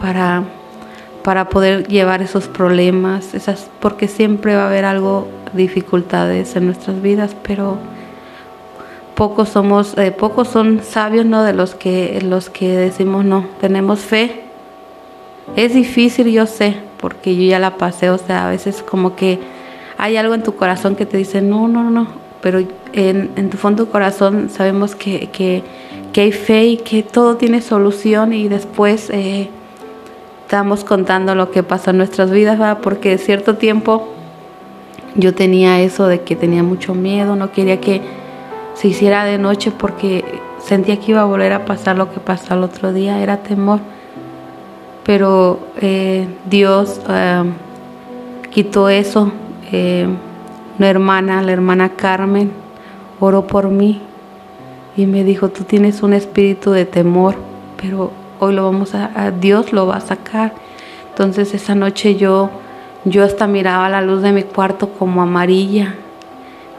para, para poder llevar esos problemas, esas, porque siempre va a haber algo, dificultades en nuestras vidas, pero pocos somos, eh, pocos son sabios, ¿no? De los que, los que decimos no, tenemos fe. Es difícil, yo sé, porque yo ya la pasé, o sea, a veces como que hay algo en tu corazón que te dice no, no, no, pero en, tu fondo corazón sabemos que, que, hay fe y que todo tiene solución y después eh, estamos contando lo que pasó en nuestras vidas, ¿va? porque cierto tiempo yo tenía eso de que tenía mucho miedo, no quería que se hiciera de noche porque sentía que iba a volver a pasar lo que pasó el otro día, era temor. Pero eh, Dios eh, quitó eso. Eh, una hermana, la hermana Carmen, oró por mí y me dijo, tú tienes un espíritu de temor, pero hoy lo vamos a, Dios lo va a sacar. Entonces esa noche yo, yo hasta miraba la luz de mi cuarto como amarilla,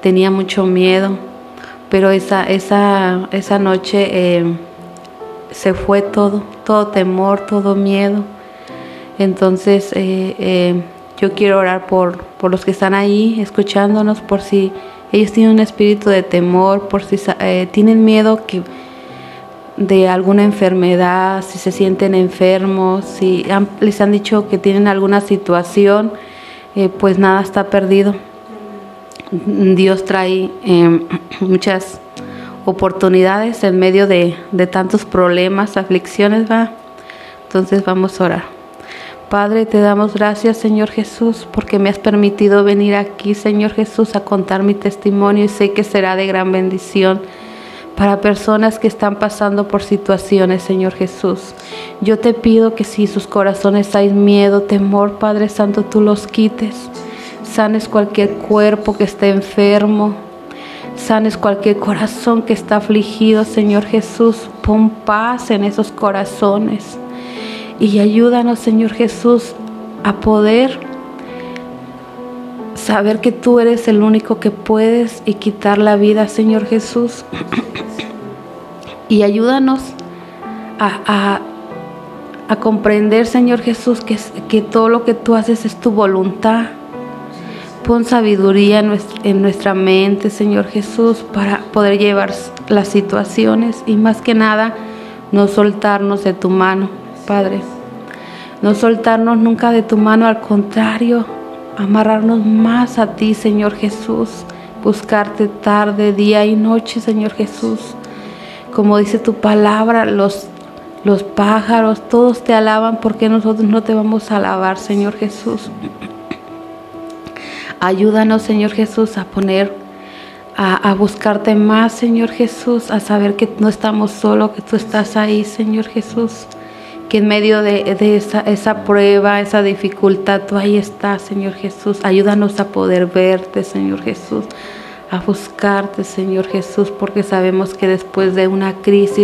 tenía mucho miedo pero esa, esa, esa noche eh, se fue todo, todo temor, todo miedo. Entonces eh, eh, yo quiero orar por, por los que están ahí escuchándonos, por si ellos tienen un espíritu de temor, por si tienen miedo que de alguna enfermedad, si se sienten enfermos, si les han dicho que tienen alguna situación, pues nada está perdido. Dios trae eh, muchas oportunidades en medio de, de, tantos problemas, aflicciones, va. Entonces vamos a orar. Padre, te damos gracias, Señor Jesús, porque me has permitido venir aquí, Señor Jesús, a contar mi testimonio y sé que será de gran bendición para personas que están pasando por situaciones, Señor Jesús. Yo te pido que si sus corazones hay miedo, temor, Padre Santo, tú los quites sanes cualquier cuerpo que esté enfermo, sanes cualquier corazón que está afligido, Señor Jesús. Pon paz en esos corazones y ayúdanos, Señor Jesús, a poder saber que tú eres el único que puedes y quitar la vida, Señor Jesús. y ayúdanos a, comprender, Señor Jesús, que, que todo lo que tú haces es tu voluntad Pon sabiduría en nuestra, mente, Señor Jesús, para poder llevar las situaciones y más que nada no soltarnos de tu mano, Padre. No soltarnos nunca de tu mano, al contrario, amarrarnos más a ti, Señor Jesús. Buscarte tarde, día y noche, Señor Jesús. Como dice tu palabra, los, los pájaros, todos te alaban porque nosotros no te vamos a alabar, Señor Jesús. Ayúdanos, Señor Jesús, a poner, a, buscarte más, Señor Jesús, a saber que no estamos solos, que tú estás ahí, Señor Jesús. Que en medio de, esa, esa prueba, esa dificultad, tú ahí estás, Señor Jesús. Ayúdanos a poder verte, Señor Jesús, a buscarte, Señor Jesús, porque sabemos que después de una crisis,